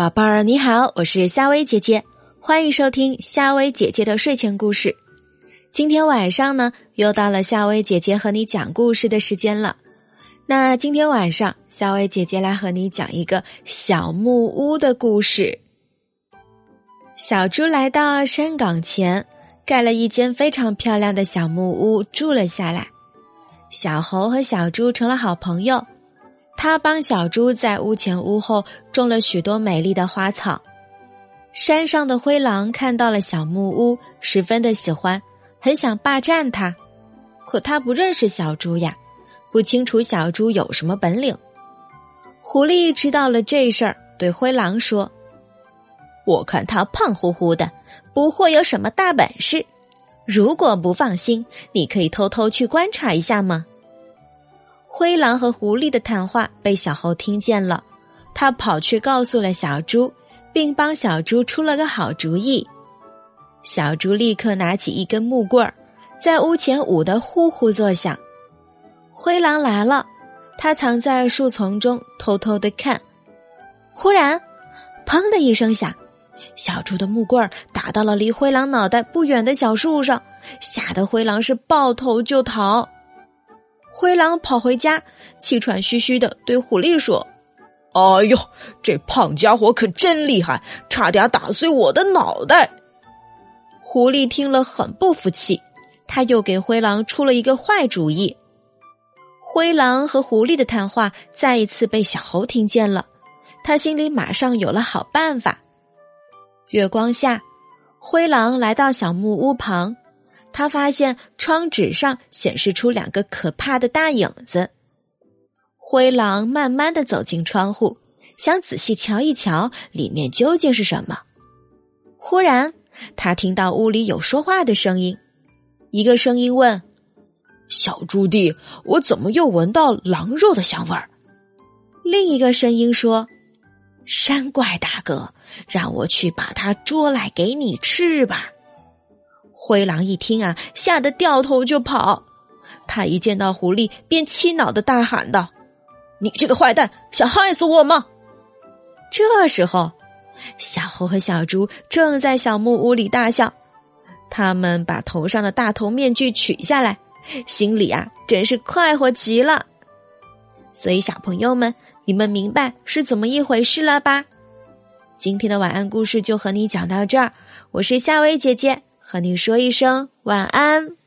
宝贝儿，你好，我是夏薇姐姐，欢迎收听夏薇姐姐的睡前故事。今天晚上呢，又到了夏薇姐姐和你讲故事的时间了。那今天晚上，夏薇姐姐来和你讲一个小木屋的故事。小猪来到山岗前，盖了一间非常漂亮的小木屋，住了下来。小猴和小猪成了好朋友。他帮小猪在屋前屋后种了许多美丽的花草。山上的灰狼看到了小木屋，十分的喜欢，很想霸占它。可他不认识小猪呀，不清楚小猪有什么本领。狐狸知道了这事儿，对灰狼说：“我看他胖乎乎的，不会有什么大本事。如果不放心，你可以偷偷去观察一下吗？”灰狼和狐狸的谈话被小猴听见了，他跑去告诉了小猪，并帮小猪出了个好主意。小猪立刻拿起一根木棍儿，在屋前舞得呼呼作响。灰狼来了，他藏在树丛中偷偷的看。忽然，砰的一声响，小猪的木棍儿打到了离灰狼脑袋不远的小树上，吓得灰狼是抱头就逃。灰狼跑回家，气喘吁吁的对狐狸说：“哎呦，这胖家伙可真厉害，差点打碎我的脑袋。”狐狸听了很不服气，他又给灰狼出了一个坏主意。灰狼和狐狸的谈话再一次被小猴听见了，他心里马上有了好办法。月光下，灰狼来到小木屋旁。他发现窗纸上显示出两个可怕的大影子。灰狼慢慢的走进窗户，想仔细瞧一瞧里面究竟是什么。忽然，他听到屋里有说话的声音。一个声音问：“小朱棣，我怎么又闻到狼肉的香味儿？”另一个声音说：“山怪大哥，让我去把它捉来给你吃吧。”灰狼一听啊，吓得掉头就跑。他一见到狐狸，便气恼的大喊道：“你这个坏蛋，想害死我吗？”这时候，小猴和小猪正在小木屋里大笑。他们把头上的大头面具取下来，心里啊，真是快活极了。所以，小朋友们，你们明白是怎么一回事了吧？今天的晚安故事就和你讲到这儿。我是夏薇姐姐。和你说一声晚安。